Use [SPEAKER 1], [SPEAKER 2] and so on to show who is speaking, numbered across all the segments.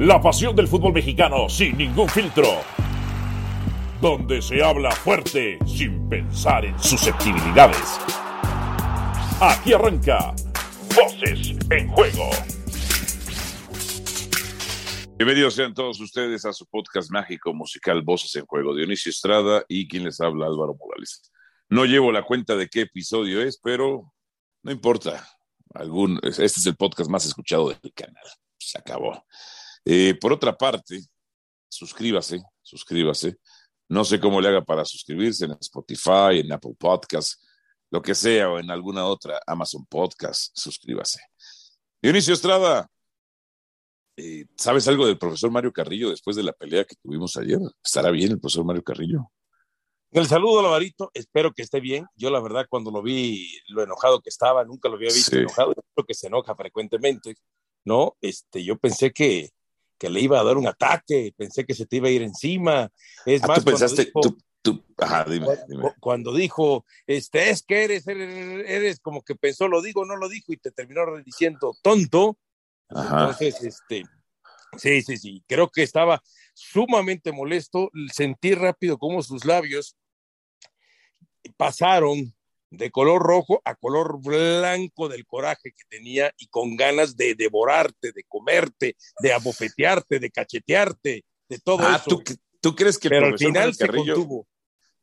[SPEAKER 1] La pasión del fútbol mexicano sin ningún filtro. Donde se habla fuerte sin pensar en susceptibilidades. Aquí arranca Voces en Juego.
[SPEAKER 2] Bienvenidos sean todos ustedes a su podcast mágico musical Voces en Juego. Dionisio Estrada y quien les habla Álvaro Morales. No llevo la cuenta de qué episodio es, pero no importa. Algún, este es el podcast más escuchado del canal. Se acabó. Eh, por otra parte, suscríbase, suscríbase. No sé cómo le haga para suscribirse en Spotify, en Apple Podcasts, lo que sea, o en alguna otra Amazon Podcast, suscríbase. Dionisio Estrada, eh, ¿sabes algo del profesor Mario Carrillo después de la pelea que tuvimos ayer? ¿Estará bien el profesor Mario Carrillo?
[SPEAKER 3] El saludo, Lavarito, espero que esté bien. Yo, la verdad, cuando lo vi, lo enojado que estaba, nunca lo había visto enojado, creo que se enoja frecuentemente, ¿no? Este, yo pensé que, que le iba a dar un ataque, pensé que se te iba a ir encima. Es
[SPEAKER 2] ah,
[SPEAKER 3] más,
[SPEAKER 2] ¿tú pensaste,
[SPEAKER 3] dijo,
[SPEAKER 2] tú, tú, ajá, dime, dime.
[SPEAKER 3] Cuando dijo, este, es que eres, eres, eres, como que pensó, lo digo, no lo dijo, y te terminó diciendo tonto.
[SPEAKER 2] Ajá.
[SPEAKER 3] Entonces, este, sí, sí, sí, creo que estaba sumamente molesto, sentí rápido cómo sus labios pasaron de color rojo a color blanco del coraje que tenía y con ganas de devorarte, de comerte, de abofetearte, de cachetearte, de todo
[SPEAKER 2] ah,
[SPEAKER 3] eso.
[SPEAKER 2] ¿tú, ¿tú, crees que el
[SPEAKER 3] Pero al
[SPEAKER 2] profesor
[SPEAKER 3] final
[SPEAKER 2] Mario
[SPEAKER 3] se
[SPEAKER 2] Carrillo,
[SPEAKER 3] contuvo.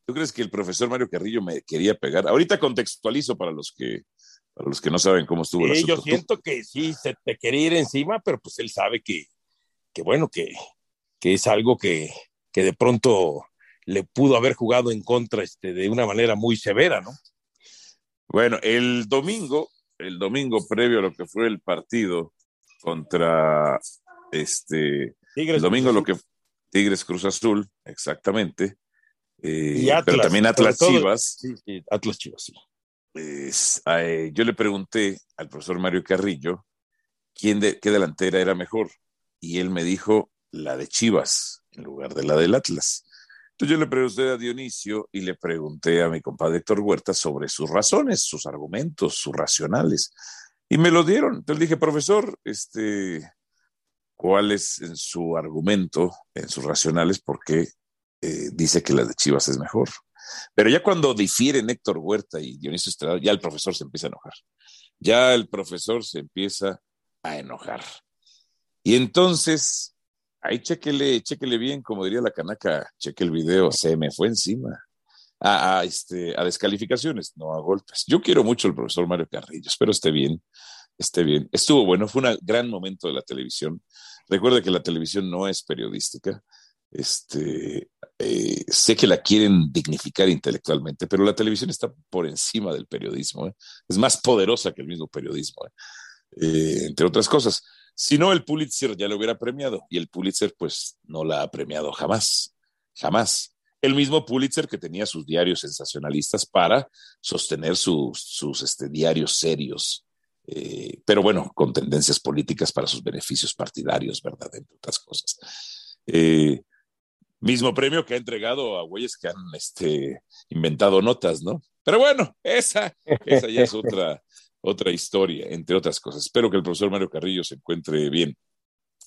[SPEAKER 2] ¿Tú crees que el profesor Mario Carrillo me quería pegar? Ahorita contextualizo para los que, para los que no saben cómo estuvo el
[SPEAKER 3] Sí,
[SPEAKER 2] asunto.
[SPEAKER 3] yo siento que sí, se te quería ir encima, pero pues él sabe que, que bueno, que, que es algo que, que de pronto le pudo haber jugado en contra este, de una manera muy severa, ¿no?
[SPEAKER 2] Bueno, el domingo, el domingo previo a lo que fue el partido contra este,
[SPEAKER 3] Tigres
[SPEAKER 2] el domingo lo que Tigres Cruz Azul, exactamente. eh,
[SPEAKER 3] Y Atlas,
[SPEAKER 2] pero también Atlas
[SPEAKER 3] todo-
[SPEAKER 2] Chivas.
[SPEAKER 3] Sí, sí, Atlas Chivas, sí.
[SPEAKER 2] es, eh, yo le pregunté al profesor Mario Carrillo quién de, qué delantera era mejor y él me dijo la de Chivas en lugar de la del Atlas. Entonces yo le pregunté a Dionisio y le pregunté a mi compadre Héctor Huerta sobre sus razones, sus argumentos, sus racionales. Y me lo dieron. Entonces dije, profesor, este, ¿cuál es en su argumento, en sus racionales, por qué eh, dice que la de Chivas es mejor? Pero ya cuando difieren Héctor Huerta y Dionisio Estrada, ya el profesor se empieza a enojar. Ya el profesor se empieza a enojar. Y entonces, ahí chequele, chequele bien, como diría la canaca, cheque el video, se me fue encima. A, a, este, a descalificaciones, no a golpes. Yo quiero mucho al profesor Mario Carrillo, espero esté bien, esté bien. Estuvo bueno, fue un gran momento de la televisión. Recuerde que la televisión no es periodística. Este, eh, sé que la quieren dignificar intelectualmente, pero la televisión está por encima del periodismo. ¿eh? Es más poderosa que el mismo periodismo. Eh, entre otras cosas. Si no, el Pulitzer ya lo hubiera premiado y el Pulitzer pues no la ha premiado jamás, jamás. El mismo Pulitzer que tenía sus diarios sensacionalistas para sostener sus, este, diarios serios, eh, pero bueno, con tendencias políticas para sus beneficios partidarios, ¿verdad? Entre otras cosas. Eh, mismo premio que ha entregado a güeyes que han este, inventado notas, ¿no? Pero bueno, esa, esa ya es otra, otra historia, entre otras cosas. Espero que el profesor Mario Carrillo se encuentre bien.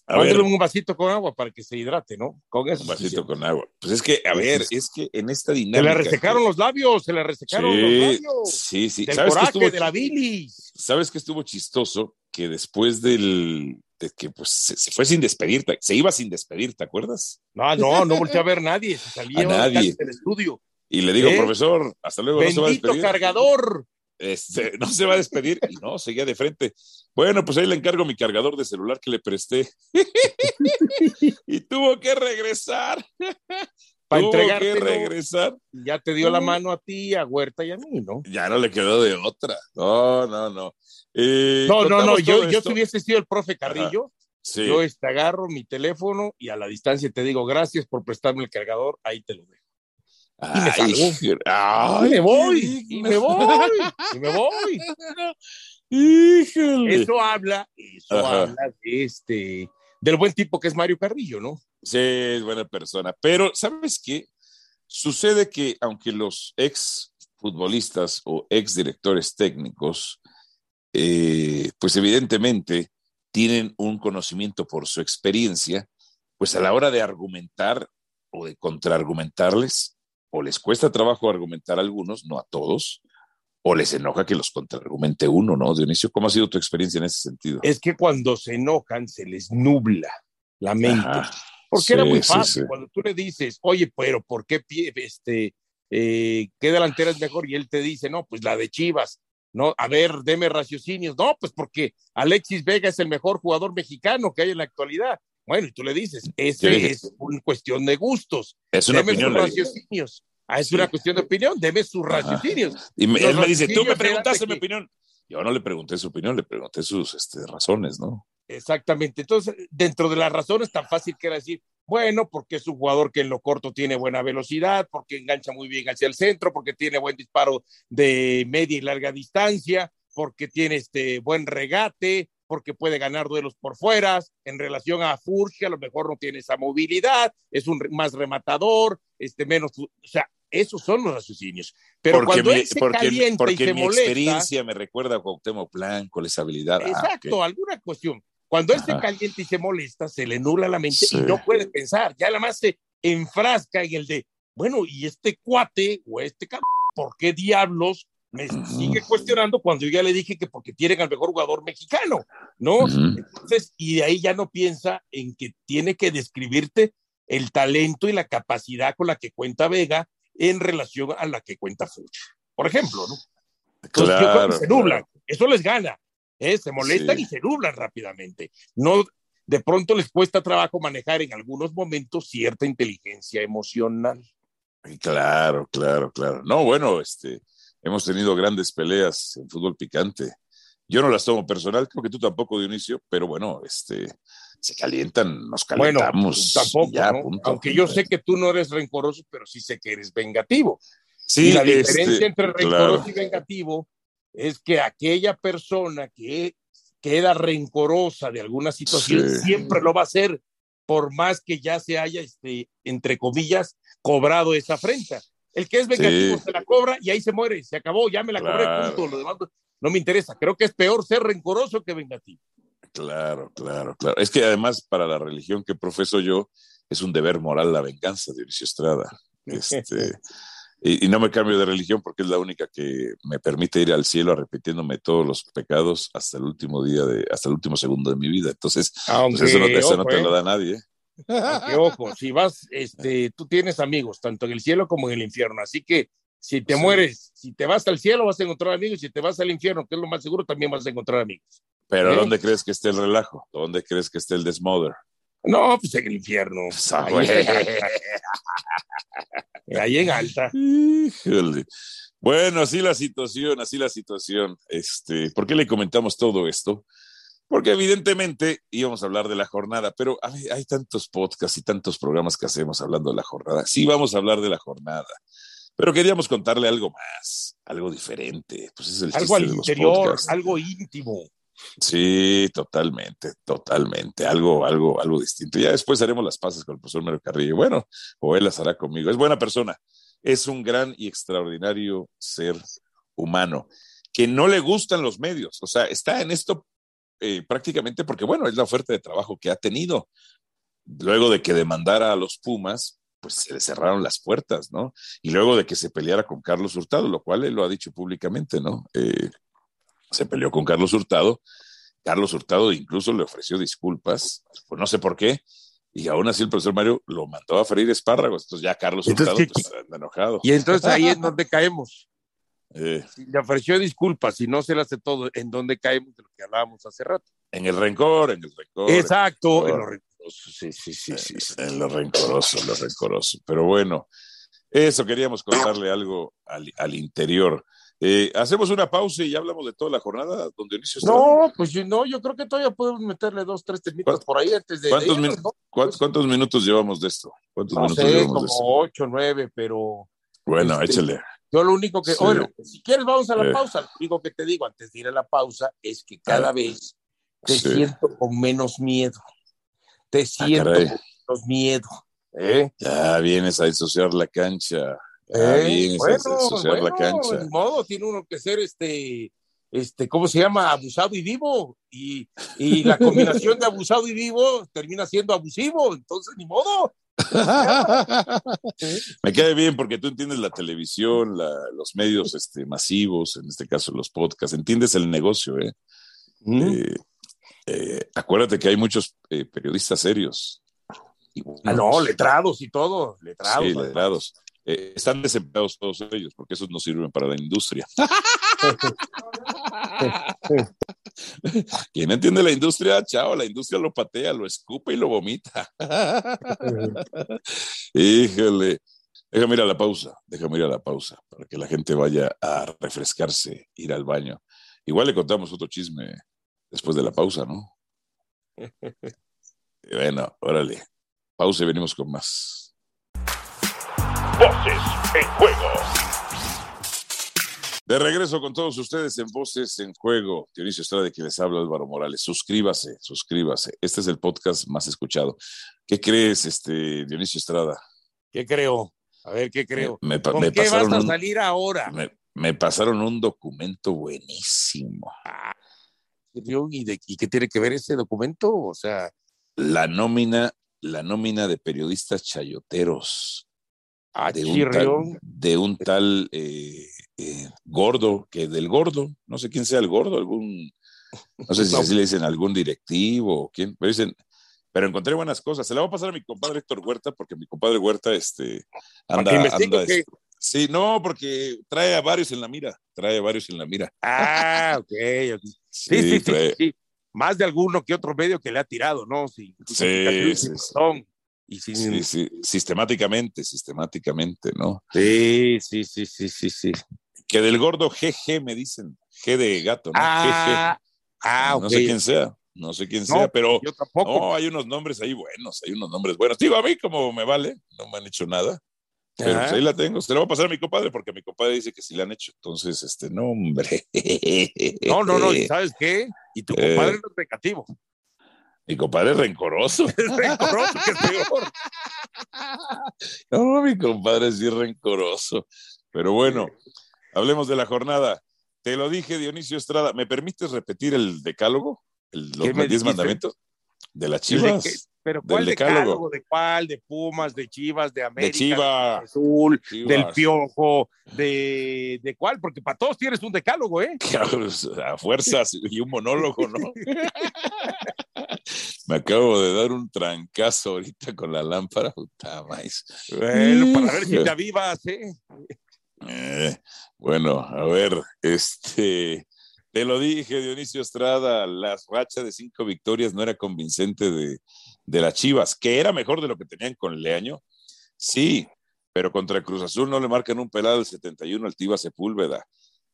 [SPEAKER 3] A ver, un vasito con agua para que se hidrate, ¿no? Con eso.
[SPEAKER 2] Un vasito con agua. Pues es que, a ver, es que en esta dinámica.
[SPEAKER 3] Se le resecaron que... los labios, se le resecaron
[SPEAKER 2] sí,
[SPEAKER 3] los labios.
[SPEAKER 2] Sí, sí.
[SPEAKER 3] Del
[SPEAKER 2] ¿Sabes
[SPEAKER 3] coraje,
[SPEAKER 2] que estuvo,
[SPEAKER 3] de la bilis.
[SPEAKER 2] ¿Sabes que estuvo chistoso? Que después del. De que pues se, se, fue sin despedir, se iba sin despedir, ¿te acuerdas?
[SPEAKER 3] No, no, no volteé a ver a nadie, se salía
[SPEAKER 2] a nadie.
[SPEAKER 3] del estudio.
[SPEAKER 2] Y le digo, ¿Eh? profesor, hasta luego,
[SPEAKER 3] Bendito
[SPEAKER 2] no se va a despedir.
[SPEAKER 3] cargador.
[SPEAKER 2] Este, no se va a despedir y no, seguía de frente. Bueno, pues ahí le encargo mi cargador de celular que le presté. y tuvo que regresar.
[SPEAKER 3] Para
[SPEAKER 2] tuvo
[SPEAKER 3] entregar
[SPEAKER 2] que regresar.
[SPEAKER 3] Ya te dio la mano a ti, a Huerta y a mí, ¿no?
[SPEAKER 2] Ya no le quedó de otra. No, no, no. Eh,
[SPEAKER 3] no, no, no. Yo, yo si hubiese sido el profe Carrillo,
[SPEAKER 2] sí.
[SPEAKER 3] yo este, agarro mi teléfono y a la distancia te digo gracias por prestarme el cargador, ahí te lo dejo.
[SPEAKER 2] Y me salgo.
[SPEAKER 3] Ay, y me voy, y me voy, y me voy.
[SPEAKER 2] Híjole.
[SPEAKER 3] Eso habla, eso
[SPEAKER 2] Ajá.
[SPEAKER 3] habla de este, del buen tipo que es Mario Carrillo, ¿no?
[SPEAKER 2] Sí, es buena persona. Pero, ¿sabes qué? Sucede que aunque los ex futbolistas o ex directores técnicos, eh, pues evidentemente tienen un conocimiento por su experiencia, pues a la hora de argumentar o de contraargumentarles, o les cuesta trabajo argumentar a algunos, no a todos, o les enoja que los contraargumente uno, ¿no? Dionisio, ¿cómo ha sido tu experiencia en ese sentido?
[SPEAKER 3] Es que cuando se enojan se les nubla la mente. Porque era muy fácil. Cuando tú le dices, oye, pero ¿por qué este, eh, qué delantera es mejor? Y él te dice, no, pues la de Chivas. No, a ver, deme raciocinios. No, pues porque Alexis Vega es el mejor jugador mexicano que hay en la actualidad. Bueno, y tú le dices, ese es una cuestión de gustos.
[SPEAKER 2] Es una deme opinión.
[SPEAKER 3] Sus raciocinios. Ah, es una cuestión de opinión, deme sus raciocinios.
[SPEAKER 2] Y él me dice, tú me preguntaste mi opinión. Yo no le pregunté su opinión, le pregunté sus este, razones, ¿no?
[SPEAKER 3] Exactamente. Entonces, dentro de las razones, tan fácil que era decir, bueno, porque es un jugador que en lo corto tiene buena velocidad, porque engancha muy bien hacia el centro, porque tiene buen disparo de media y larga distancia, porque tiene este buen regate, porque puede ganar duelos por fuera. En relación a Furch, a lo mejor no tiene esa movilidad, es un más rematador, este menos, o sea, esos son los raciocinios. Pero
[SPEAKER 2] porque
[SPEAKER 3] cuando
[SPEAKER 2] mi,
[SPEAKER 3] él se
[SPEAKER 2] porque,
[SPEAKER 3] calienta
[SPEAKER 2] porque
[SPEAKER 3] y se
[SPEAKER 2] mi
[SPEAKER 3] molesta,
[SPEAKER 2] experiencia me recuerda a Cuauhtémoc Blanco, esa habilidad. Ah,
[SPEAKER 3] exacto,
[SPEAKER 2] ok.
[SPEAKER 3] alguna cuestión. Cuando él se
[SPEAKER 2] Ajá.
[SPEAKER 3] calienta y se molesta, se le nula la mente
[SPEAKER 2] Sí.
[SPEAKER 3] y no puede pensar. Ya nada más se enfrasca en el de, bueno, y este cuate o este cabrón, ¿por qué diablos me sigue cuestionando cuando yo ya le dije que porque tienen al mejor jugador mexicano, ¿no? Entonces, y de ahí ya no piensa en que tiene que describirte el talento y la capacidad con la que cuenta Vega en relación a la que cuenta Fuch. Por ejemplo, ¿no? Entonces, yo
[SPEAKER 2] Claro,
[SPEAKER 3] que se nublan. Eso les gana. ¿eh? Se molestan
[SPEAKER 2] Sí.
[SPEAKER 3] y se nublan rápidamente. No, de pronto les cuesta trabajo manejar en algunos momentos cierta inteligencia emocional.
[SPEAKER 2] Claro, claro, claro. No, bueno, este, hemos tenido grandes peleas en fútbol picante. Yo no las tomo personal, creo que tú tampoco, Dionisio, pero bueno, este, se calientan, nos
[SPEAKER 3] Bueno,
[SPEAKER 2] calentamos.
[SPEAKER 3] tampoco,
[SPEAKER 2] y ya,
[SPEAKER 3] ¿no?
[SPEAKER 2] punto.
[SPEAKER 3] aunque yo sé que tú no eres rencoroso, pero sí sé que eres vengativo.
[SPEAKER 2] Sí,
[SPEAKER 3] y la diferencia
[SPEAKER 2] este,
[SPEAKER 3] entre
[SPEAKER 2] claro.
[SPEAKER 3] rencoroso y vengativo es que aquella persona que queda rencorosa de alguna situación
[SPEAKER 2] Sí.
[SPEAKER 3] siempre lo va a hacer, por más que ya se haya, este, entre comillas, cobrado esa afrenta. El que es vengativo
[SPEAKER 2] Sí.
[SPEAKER 3] se la cobra y ahí se muere, se acabó, ya me la
[SPEAKER 2] Claro.
[SPEAKER 3] cobré, punto. Lo demás no me interesa. Creo que es peor ser rencoroso que vengativo.
[SPEAKER 2] Claro, claro, claro. Es que además para la religión que profeso yo es un deber moral la venganza, Dionisio Estrada. Este, y, y no me cambio de religión porque es la única que me permite ir al cielo arrepintiéndome todos los pecados hasta el último día de, hasta el último segundo de mi vida. Entonces,
[SPEAKER 3] Aunque,
[SPEAKER 2] pues eso no te, eso no te
[SPEAKER 3] eh,
[SPEAKER 2] lo da nadie.
[SPEAKER 3] Aunque, ojo, si vas, este, tú tienes amigos, tanto en el cielo como en el infierno. Así que si te
[SPEAKER 2] Sí.
[SPEAKER 3] mueres, si te vas al cielo, vas a encontrar amigos. Si te vas al infierno, que es lo más seguro, también vas a encontrar amigos.
[SPEAKER 2] Pero
[SPEAKER 3] ¿Eh?
[SPEAKER 2] ¿dónde crees que esté el relajo? ¿Dónde crees que esté el desmother?
[SPEAKER 3] No, pues en el infierno. Ahí en alta.
[SPEAKER 2] Híjole. Bueno, así la situación, así la situación. Este, ¿por qué le comentamos todo esto? Porque evidentemente íbamos a hablar de la jornada, pero hay, hay tantos podcasts y tantos programas que hacemos hablando de la jornada. Sí, vamos a hablar de la jornada, pero queríamos contarle algo más, algo diferente. Pues es el
[SPEAKER 3] Algo al interior, algo íntimo.
[SPEAKER 2] Sí, totalmente, totalmente. Algo, algo, algo distinto. Ya después haremos las paces con el profesor Mario Carrillo. Bueno, o él las hará conmigo. Es buena persona. Es un gran y extraordinario ser humano que no le gustan los medios. O sea, está en esto eh, prácticamente porque, bueno, es la oferta de trabajo que ha tenido. Luego de que demandara a los Pumas, pues se le cerraron las puertas, ¿no? Y luego de que se peleara con Carlos Hurtado, lo cual él lo ha dicho públicamente, ¿no? Eh, se peleó con Carlos Hurtado. Carlos Hurtado incluso le ofreció disculpas, pues no sé por qué, y aún así el profesor Mario lo mandó a freír espárragos. Entonces ya Carlos
[SPEAKER 3] Entonces,
[SPEAKER 2] Hurtado
[SPEAKER 3] ¿qué-
[SPEAKER 2] pues, anda enojado.
[SPEAKER 3] Y entonces ahí es donde caemos.
[SPEAKER 2] Eh,
[SPEAKER 3] le ofreció disculpas y no se le hace todo, ¿en dónde caemos de lo que hablábamos hace rato?
[SPEAKER 2] en el rencor, en el rencor.
[SPEAKER 3] Exacto.
[SPEAKER 2] en
[SPEAKER 3] en
[SPEAKER 2] el
[SPEAKER 3] lo rencoroso. Sí, sí, sí, sí, sí.
[SPEAKER 2] En lo rencoroso, en lo rencoroso. Pero bueno, eso queríamos contarle algo al, al interior. Eh, hacemos una pausa y ya hablamos de toda la jornada, donde Dionisio está.
[SPEAKER 3] No, pues yo- no, yo creo que todavía podemos meterle dos, tres temitas
[SPEAKER 2] ¿Cuántos-
[SPEAKER 3] por ahí antes de.
[SPEAKER 2] cuántos
[SPEAKER 3] de-.
[SPEAKER 2] ¿Cuántos, cuántos minutos llevamos de esto? ¿Cuántos
[SPEAKER 3] No
[SPEAKER 2] minutos
[SPEAKER 3] sé,
[SPEAKER 2] llevamos
[SPEAKER 3] como ocho, nueve, pero
[SPEAKER 2] Bueno,
[SPEAKER 3] este,
[SPEAKER 2] échale.
[SPEAKER 3] Yo lo único que,
[SPEAKER 2] Sí.
[SPEAKER 3] bueno, si quieres vamos a la
[SPEAKER 2] Eh.
[SPEAKER 3] pausa. Lo único que te digo antes de ir a la pausa es que cada
[SPEAKER 2] Ah.
[SPEAKER 3] vez te
[SPEAKER 2] Sí.
[SPEAKER 3] siento con menos miedo. Te siento
[SPEAKER 2] Ah, caray.
[SPEAKER 3] con menos miedo. ¿eh?
[SPEAKER 2] Ya vienes a ensuciar la cancha. Ya
[SPEAKER 3] ¿Eh?
[SPEAKER 2] vienes
[SPEAKER 3] Bueno,
[SPEAKER 2] a ensuciar la
[SPEAKER 3] bueno,
[SPEAKER 2] cancha.
[SPEAKER 3] ni modo, tiene uno que ser este este, ¿cómo se llama? Abusado y vivo. Y, y la combinación de abusado y vivo termina siendo abusivo, entonces ni modo.
[SPEAKER 2] Me queda bien porque tú entiendes la televisión, la, los medios este, masivos, en este caso los podcasts, entiendes el negocio. ¿eh? eh, eh acuérdate que hay muchos eh, periodistas serios.
[SPEAKER 3] ah, no, letrados y todo, letrados.
[SPEAKER 2] Sí, letrados. Están desempleados todos ellos porque esos no sirven para la industria. ¿Quién entiende la industria? Chao, la industria lo patea, lo escupe y lo vomita. Híjole. Déjame ir a la pausa, déjame ir a la pausa para que la gente vaya a refrescarse, ir al baño. Igual le contamos otro chisme después de la pausa, ¿no? bueno, órale. Pausa y venimos con más.
[SPEAKER 1] Voces en Juego.
[SPEAKER 2] De regreso con todos ustedes en Voces en Juego. Dionisio Estrada, de quien les habla Álvaro Morales. Suscríbase, suscríbase. Este es el podcast más escuchado. ¿Qué crees, este, Dionisio Estrada?
[SPEAKER 3] ¿Qué creo? A ver, ¿qué creo? Me, ¿Con qué vas a salir ahora?
[SPEAKER 2] Me, pasaron un documento buenísimo.
[SPEAKER 3] Ah, ¿y, de, ¿Y qué tiene que ver ese documento? O sea...
[SPEAKER 2] La nómina, la nómina de periodistas chayoteros
[SPEAKER 3] Ah, de, un
[SPEAKER 2] tal, de un tal eh, eh, gordo, que del gordo, no sé quién sea el gordo, algún, no sé si así le dicen algún directivo o quién, pero dicen, pero encontré buenas cosas. Se la voy a pasar a mi compadre Héctor Huerta, porque mi compadre Huerta este, anda. anda sí, no, porque trae a varios en la mira, trae a varios en la mira.
[SPEAKER 3] Ah, ok. Sí, sí, sí, sí, Más de alguno que otro medio que le ha tirado, ¿no? Sí,
[SPEAKER 2] sí, sí, Sí, sí, sistemáticamente, sistemáticamente, ¿no?
[SPEAKER 3] Sí, sí, sí, sí, sí, sí.
[SPEAKER 2] Que del gordo GG me dicen, G de gato, ¿no?
[SPEAKER 3] Ah, GG.
[SPEAKER 2] ah no sé quién sea, no sé quién sea, pero yo tampoco. No, hay unos nombres ahí buenos, hay unos nombres buenos. Digo, a mí como me vale, no me han hecho nada. Pero pues ahí la tengo, se la voy a pasar a mi compadre porque mi compadre dice que sí la han hecho. Entonces, este, no, hombre.
[SPEAKER 3] No, no, no, ¿sabes qué? Y tu compadre eh, es negativo.
[SPEAKER 2] Mi compadre es rencoroso.
[SPEAKER 3] Es rencoroso, que es peor.
[SPEAKER 2] No, mi compadre sí es rencoroso. Pero bueno, hablemos de la jornada. Te lo dije, Dionisio Estrada. ¿Me permites repetir el decálogo? El, los 10 mandamientos de las chivas.
[SPEAKER 3] ¿Pero cuál decálogo? ¿De cuál? ¿De Pumas? ¿De Chivas? ¿De América?
[SPEAKER 2] De Chivas.
[SPEAKER 3] Azul, del Piojo, de, de cuál? Porque para todos tienes un decálogo, ¿eh?
[SPEAKER 2] A fuerzas y un monólogo, ¿no? Me acabo de dar un trancazo ahorita con la lámpara, puta más.
[SPEAKER 3] Bueno, para ver si te avivas, ¿eh?
[SPEAKER 2] ¿Eh? Bueno, a ver, este, te lo dije, Dionisio Estrada, la racha de cinco victorias no era convincente de, de las Chivas, que era mejor de lo que tenían con Leaño. Sí, pero contra Cruz Azul no le marcan un pelado del 71 al Tiva Sepúlveda.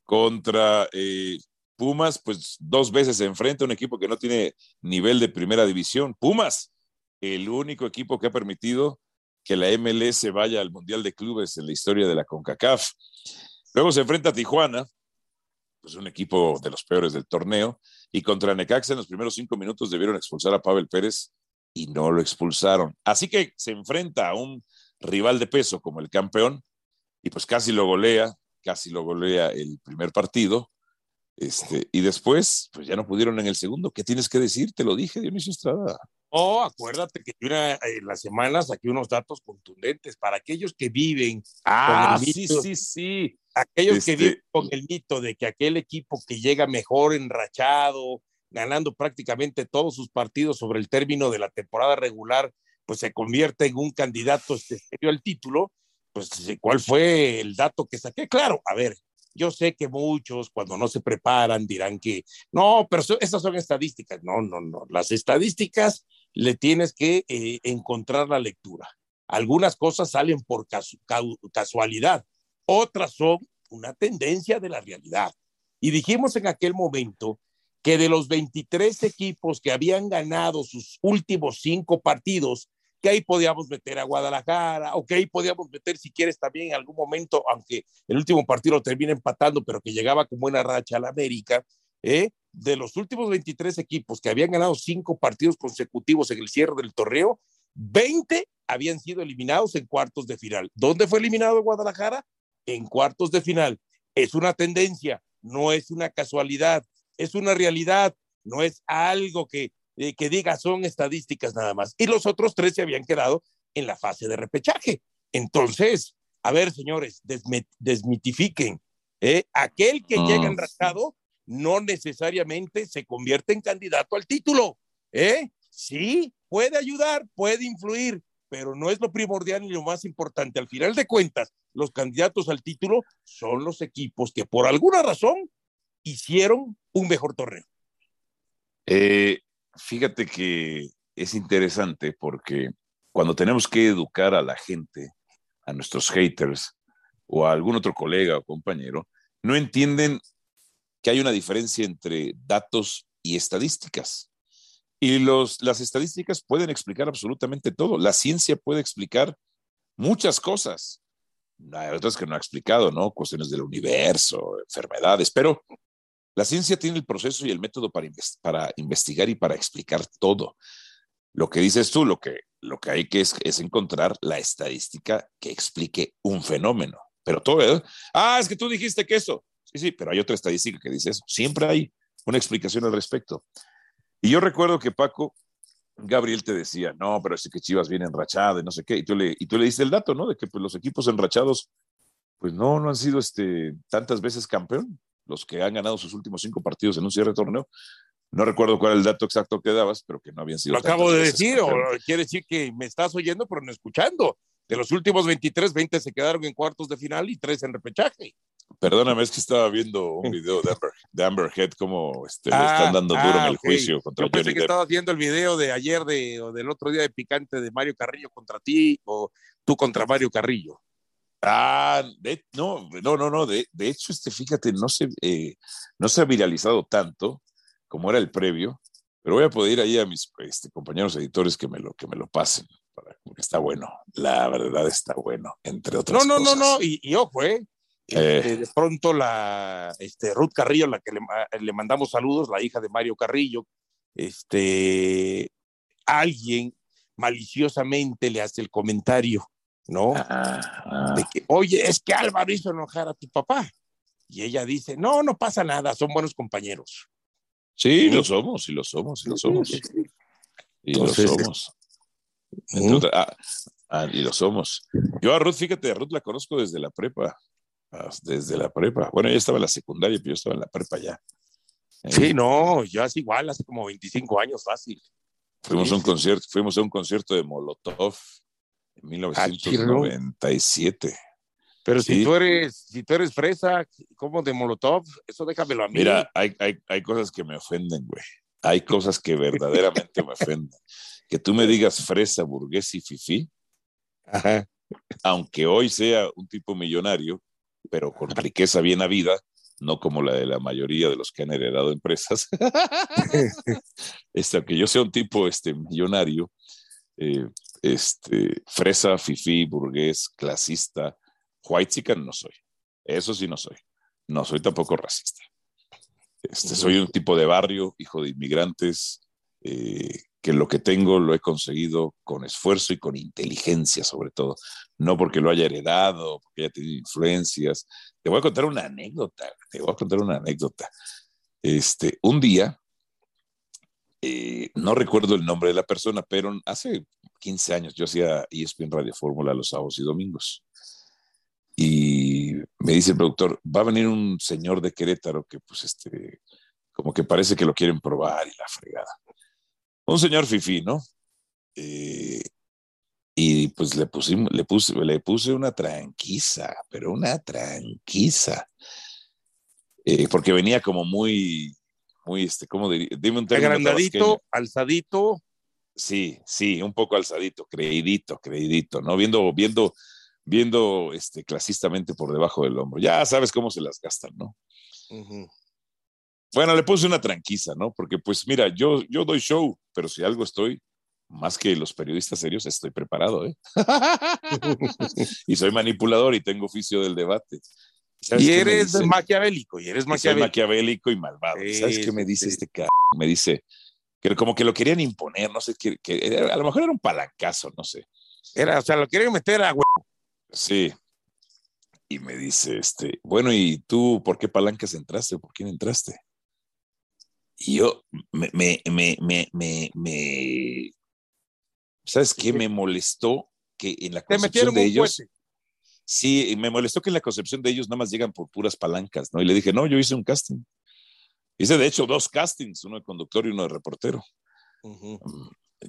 [SPEAKER 2] Contra eh, Pumas, pues dos veces se enfrenta a un equipo que no tiene nivel de primera división. Pumas, el único equipo que ha permitido que la MLS vaya al Mundial de Clubes en la historia de la CONCACAF. Luego se enfrenta a Tijuana, pues un equipo de los peores del torneo, y contra Necaxa en los primeros cinco minutos debieron expulsar a Pavel Pérez y no lo expulsaron. Así que se enfrenta a un rival de peso como el campeón y pues casi lo golea, casi lo golea el primer partido este, y después, pues ya no pudieron en el segundo. ¿Qué tienes que decir? Te lo dije, Dionisio Estrada.
[SPEAKER 3] Oh, acuérdate que una, en las semanas aquí unos datos contundentes para aquellos que viven
[SPEAKER 2] ah, con el mito, sí, sí, sí.
[SPEAKER 3] Aquellos que viven este, con el mito de que aquel equipo que llega mejor enrachado, ganando prácticamente todos sus partidos sobre el término de la temporada regular, pues se convierte en un candidato este, serio al título. Pues, ¿cuál fue el dato que saqué? Claro, a ver, yo sé que muchos cuando no se preparan dirán que no, pero esas son estadísticas. No, no, no. Las estadísticas le tienes que eh, encontrar la lectura. Algunas cosas salen por casualidad, otras son una tendencia de la realidad. Y dijimos en aquel momento que de los 23 equipos que habían ganado sus últimos cinco partidos, que ahí podíamos meter a Guadalajara, o que ahí podíamos meter, si quieres, también en algún momento, aunque el último partido lo termina empatando, pero que llegaba con buena racha a la América, ¿eh? de los últimos 23 equipos que habían ganado cinco partidos consecutivos en el cierre del torneo, 20 habían sido eliminados en cuartos de final. ¿Dónde fue eliminado Guadalajara? En cuartos de final. Es una tendencia. no es una casualidad, es una realidad, no es algo que, eh, que diga son estadísticas nada más. Y los otros tres se habían quedado en la fase de repechaje. Entonces, a ver, señores, desmitifiquen. ¿eh? Aquel que llega ah. No necesariamente se convierte en candidato al título. ¿eh? Sí, puede ayudar, puede influir, pero no es lo primordial ni lo más importante. Al final de cuentas, los candidatos al título son los equipos que por alguna razón hicieron un mejor torneo.
[SPEAKER 2] Eh, fíjate que es interesante porque cuando tenemos que educar a la gente, a nuestros haters o a algún otro colega o compañero, no entienden que hay una diferencia entre datos y estadísticas. Y los, las estadísticas pueden explicar absolutamente todo. La ciencia puede explicar muchas cosas. Hay otras que no ha explicado, ¿no? Cuestiones del universo, enfermedades, pero la ciencia tiene el proceso y el método para, para investigar y para explicar todo. Lo que dices tú, lo que, lo que hay que es, es encontrar la estadística que explique un fenómeno. Pero todo, ¿eh? ah, es que tú dijiste que eso. Sí, sí, pero hay otra estadística que dice eso. Siempre hay una explicación al respecto. Y yo recuerdo que Paco, Gabriel te decía, no, pero es que Chivas viene enrachado y no sé qué, y tú le, y tú le diste el dato, ¿no? De que pues, los equipos enrachados, pues no, no han sido este, tantas veces campeón, los que han ganado sus últimos cinco partidos en un cierre de torneo. No recuerdo cuál era el dato exacto que dabas, pero que no habían sido.
[SPEAKER 3] Lo acabo de decir, o quiere decir que me estás oyendo, pero no escuchando. De los últimos 23, 20 se quedaron en cuartos de final y tres en repechaje.
[SPEAKER 2] Perdóname, es que estaba viendo un video de Amber, de Amber Head como este, le están ah, dando duro en ah, el juicio contra
[SPEAKER 3] Yo pensé que estaba viendo el video de ayer de, o del otro día de picante de Mario Carrillo contra ti o tú contra Mario Carrillo.
[SPEAKER 2] Ah, no, no, no, no. De, de, hecho, este, fíjate, no se, eh, no se ha viralizado tanto como era el previo, pero voy a poder ir ahí a mis este, compañeros editores que me lo, que me lo pasen, porque está bueno. La verdad está bueno, entre otras
[SPEAKER 3] no,
[SPEAKER 2] no,
[SPEAKER 3] No, no, no, y, y ojo, ¿eh? Este, eh. de pronto la este, Ruth Carrillo, la que le, le, mandamos saludos, la hija de Mario Carrillo, este, alguien maliciosamente le hace el comentario, ¿no? Ah, de que, oye, es que Álvaro hizo enojar a tu papá. Y ella dice, no, no pasa nada, son buenos compañeros.
[SPEAKER 2] Sí, lo somos, y lo somos, y lo somos. Y lo somos. Ah, ah, y lo somos. Yo a Ruth, fíjate, a Ruth la conozco desde la prepa desde la prepa. Bueno, ella estaba en la secundaria, pero yo estaba en la prepa ya.
[SPEAKER 3] Sí, no, yo hace igual, hace como 25 años fácil.
[SPEAKER 2] Fuimos, a un concierto, fuimos a un concierto de Molotov en 1997. Ah,
[SPEAKER 3] pero si tú eres, si tú eres fresa, como de Molotov, eso déjamelo a mí.
[SPEAKER 2] Mira, hay, hay, hay cosas que me ofenden, güey. Hay cosas que verdaderamente me ofenden. Que tú me digas fresa, burgués y fifí, aunque hoy sea un tipo millonario, pero con riqueza bien habida, no como la de la mayoría de los que han heredado empresas. este, aunque yo sea un tipo este, millonario, eh, este, fresa, fifí, burgués, clasista, white chicken no soy. Eso sí no soy. No soy tampoco racista. Este, soy un tipo de barrio, hijo de inmigrantes, eh, que lo que tengo lo he conseguido con esfuerzo y con inteligencia sobre todo, no porque lo haya heredado, porque haya tenido influencias. Te voy a contar una anécdota, te voy a contar una anécdota. Este, un día, eh, no recuerdo el nombre de la persona, pero hace 15 años yo hacía ESPN Radio Fórmula los sábados y domingos. Y me dice el productor, va a venir un señor de Querétaro que pues este, como que parece que lo quieren probar y la fregada un señor Fifi, ¿no? Eh, y pues le, pusimos, le, puse, le puse una tranquiza, pero una tranquiza. Eh, porque venía como muy, muy, este, ¿cómo diría?
[SPEAKER 3] Dime un término. Agrandadito, alzadito.
[SPEAKER 2] Sí, sí, un poco alzadito, creidito, creidito, ¿no? Viendo, viendo, viendo este, clasistamente por debajo del hombro. Ya sabes cómo se las gastan, ¿no? Bueno, le puse una tranquiza, ¿no? Porque pues mira, yo, yo doy show, pero si algo estoy, más que los periodistas serios, estoy preparado, ¿eh? y soy manipulador y tengo oficio del debate.
[SPEAKER 3] Y eres maquiavélico, y eres
[SPEAKER 2] maquiavélico. Soy maquiavélico y malvado. ¿Sabes qué me dice este c... Me dice que como que lo querían imponer, no sé, que, que a lo mejor era un palancazo, no sé.
[SPEAKER 3] Era, o sea, lo querían meter a huevo.
[SPEAKER 2] Sí. y me dice, este, bueno, ¿y tú por qué palancas entraste? ¿Por quién entraste? Y yo me, me, me, me, me, ¿sabes qué? Me molestó que en la concepción de ellos... Sí, me molestó que en la concepción de ellos nada más llegan por puras palancas, ¿no? Y le dije, no, yo hice un casting. Hice de hecho dos castings, uno de conductor y uno de reportero. Mm,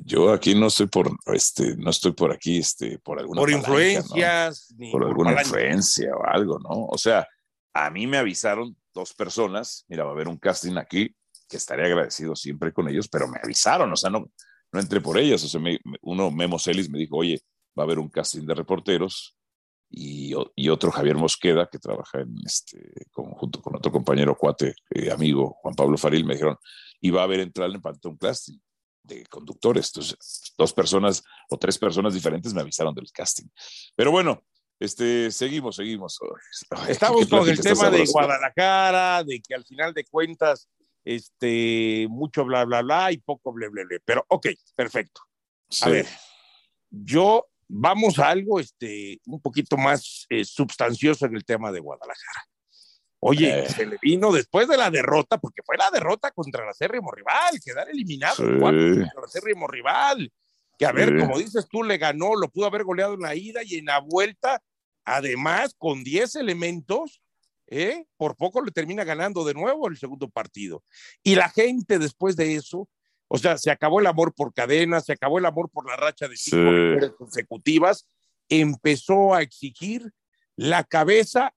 [SPEAKER 2] yo aquí no estoy por, este, no estoy por aquí, este, por alguna.
[SPEAKER 3] Por influencias.
[SPEAKER 2] por, alguna influencia o algo, ¿no? O sea, a mí me avisaron dos personas, mira, va a haber un casting aquí, que estaré agradecido siempre con ellos, pero me avisaron, o sea, no, no entré por ellas. O sea, uno, Memo Celis, me dijo, oye, va a haber un casting de reporteros, y, y, otro Javier Mosqueda, que trabaja en este, junto con otro compañero cuate, eh, amigo, Juan Pablo Faril, me dijeron, iba a haber entrar en Pantón Casting de conductores. Entonces, dos personas o tres personas diferentes me avisaron del casting. Pero bueno, este, seguimos, seguimos.
[SPEAKER 3] Estamos con el tema de Guadalajara, de que al final de cuentas, este, mucho bla, bla, bla y poco bla, bla, bla. Pero, ok, perfecto. A ver, yo vamos a algo este, un poquito más eh, sustancioso en el tema de Guadalajara. Oye, eh. se le vino después de la derrota, porque fue la derrota contra el acérrimo rival, quedar eliminado contra el acérrimo rival. Que a ver, como dices tú, le ganó, lo pudo haber goleado en la ida y en la vuelta, además, con 10 elementos, ¿eh? por poco le termina ganando de nuevo el segundo partido. Y la gente después de eso, o sea, se acabó el amor por cadenas, se acabó el amor por la racha de cinco consecutivas, empezó a exigir la cabeza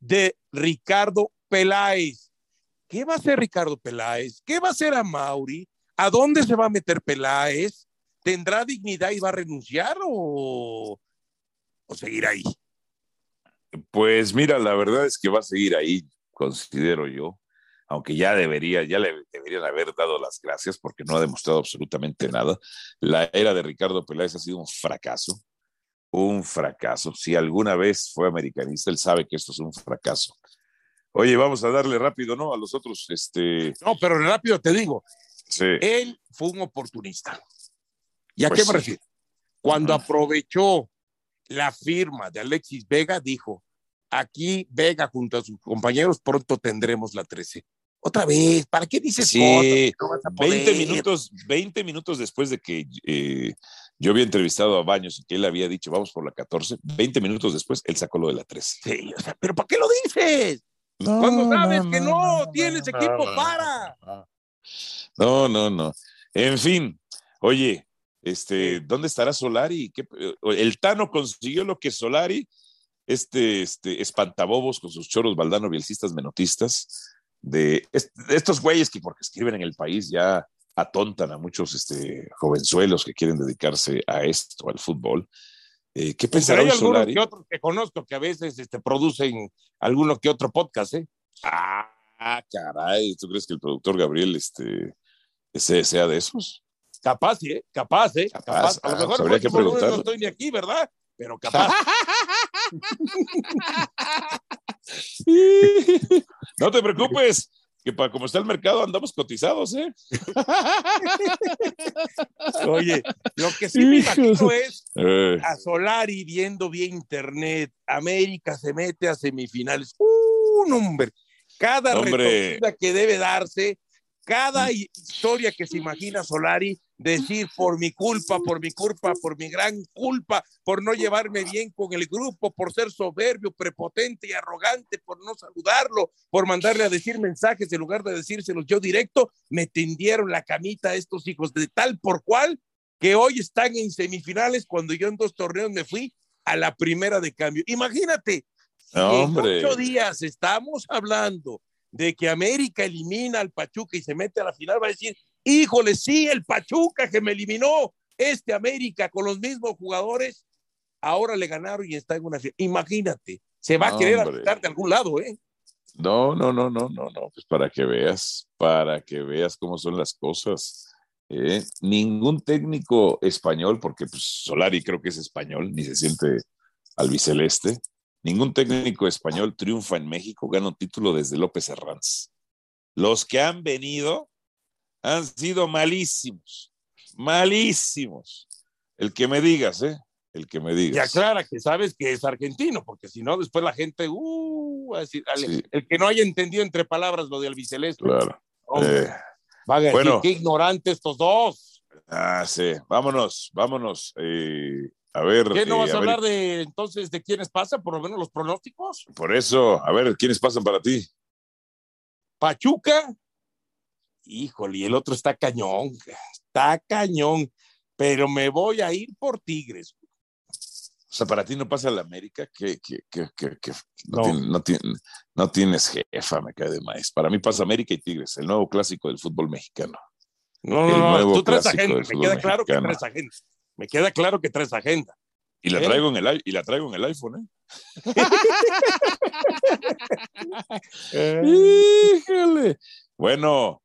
[SPEAKER 3] de Ricardo Peláez. ¿Qué va a hacer Ricardo Peláez? ¿Qué va a hacer a Mauri? ¿A dónde se va a meter Peláez? ¿Tendrá dignidad y va a renunciar o, o seguir ahí?
[SPEAKER 2] Pues mira, la verdad es que va a seguir ahí, considero yo, aunque ya debería, ya le deberían haber dado las gracias porque no ha demostrado absolutamente nada. La era de Ricardo Peláez ha sido un fracaso un fracaso. Si alguna vez fue americanista, él sabe que esto es un fracaso. Oye, vamos a darle rápido, ¿no? A los otros, este...
[SPEAKER 3] No, pero rápido te digo. Sí. Él fue un oportunista. ¿Y a pues qué me refiero? Cuando aprovechó la firma de Alexis Vega, dijo, aquí Vega junto a sus compañeros pronto tendremos la 13. Otra vez, ¿para qué dices
[SPEAKER 2] sí, 20 minutos, 20 minutos después de que eh, yo había entrevistado a Baños y que él había dicho, vamos por la 14, 20 minutos después, él sacó lo de la 13.
[SPEAKER 3] Sí, o sea, pero ¿para qué lo dices? Cuando sabes que no, tienes equipo para.
[SPEAKER 2] No, no, no. En fin, oye, este, ¿dónde estará Solari? el Tano consiguió lo que Solari, este, este espantabobos con sus choros baldano bielcistas menotistas, de, estos güeyes que porque escriben en el país ya atontan a muchos este, jovenzuelos que quieren dedicarse a esto, al fútbol. Eh, ¿Qué pues pensará
[SPEAKER 3] hay algunos que otros que conozco que a veces este, producen alguno que otro podcast, ¿eh?
[SPEAKER 2] Ah, caray, ¿tú crees que el productor Gabriel este, sea de esos?
[SPEAKER 3] Capaz, ¿eh? Capaz, ¿eh? Capaz. A lo
[SPEAKER 2] ah, mejor que
[SPEAKER 3] no estoy ni aquí, ¿verdad? Pero capaz.
[SPEAKER 2] no te preocupes, que para como está el mercado andamos cotizados, ¿eh?
[SPEAKER 3] Oye, lo que sí me imagino es eh. a Solari viendo bien internet, América se mete a semifinales. Un hombre, cada hombre. que debe darse, cada historia que se imagina Solari decir por mi culpa, por mi culpa, por mi gran culpa, por no llevarme bien con el grupo, por ser soberbio, prepotente y arrogante, por no saludarlo, por mandarle a decir mensajes en lugar de decírselos yo directo, me tendieron la camita a estos hijos de tal por cual que hoy están en semifinales cuando yo en dos torneos me fui a la primera de cambio. Imagínate, en ocho días estamos hablando de que América elimina al Pachuca y se mete a la final, va a decir, híjole, sí, el Pachuca que me eliminó, este América con los mismos jugadores, ahora le ganaron y está en una final. Imagínate, se va a querer aventar de algún lado, ¿eh?
[SPEAKER 2] No, no, no, no, no, no, pues para que veas, para que veas cómo son las cosas. ¿eh? Ningún técnico español, porque pues, Solari creo que es español, ni se siente albiceleste, Ningún técnico español triunfa en México, gana un título desde López Herranz. Los que han venido han sido malísimos, malísimos. El que me digas, ¿eh? el que me digas.
[SPEAKER 3] Y aclara que sabes que es argentino, porque si no, después la gente, uh, el que no haya entendido entre palabras lo de albiceleste.
[SPEAKER 2] Claro. Eh,
[SPEAKER 3] va a decir, bueno, qué ignorante estos dos.
[SPEAKER 2] Ah, sí, vámonos, vámonos. Eh, a ver.
[SPEAKER 3] ¿Qué no
[SPEAKER 2] eh,
[SPEAKER 3] vas a, hablar de entonces de quiénes pasan, por lo menos los pronósticos?
[SPEAKER 2] Por eso, a ver, ¿quiénes pasan para ti?
[SPEAKER 3] Pachuca. Híjole, y el otro está cañón, está cañón, pero me voy a ir por Tigres.
[SPEAKER 2] O sea, para ti no pasa la América, que, que, que, que no, no, tienes jefa, me cae de maíz. Para mí pasa América y Tigres, el nuevo clásico del fútbol mexicano.
[SPEAKER 3] No, no, no, tú traes agenda, me queda claro que traes agenda. Me queda claro que traes agenda.
[SPEAKER 2] Y la ¿Eh? traigo en el, y la traigo en el iPhone, ¿eh? Híjole. Bueno,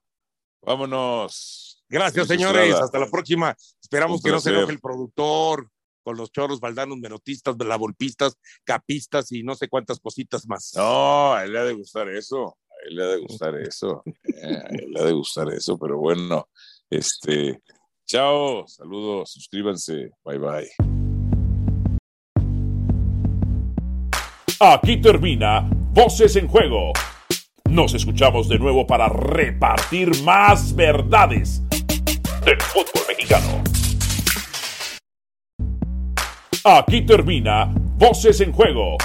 [SPEAKER 2] vámonos.
[SPEAKER 3] Gracias, señores. Hasta la próxima. Esperamos que no se enoje el productor, con los chorros, baldanos, menotistas, lavolpistas, capistas y no sé cuántas cositas más.
[SPEAKER 2] No, a él le ha de gustar eso, a él le ha de gustar eso, eh, a él le ha de gustar eso, pero bueno, este, chao, saludos, suscríbanse, bye bye.
[SPEAKER 1] Aquí termina Voces en Juego. Nos escuchamos de nuevo para repartir más verdades del fútbol mexicano. Aquí termina Voces en Juego.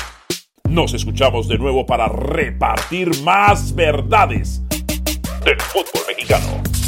[SPEAKER 1] Nos escuchamos de nuevo para repartir más verdades del fútbol mexicano.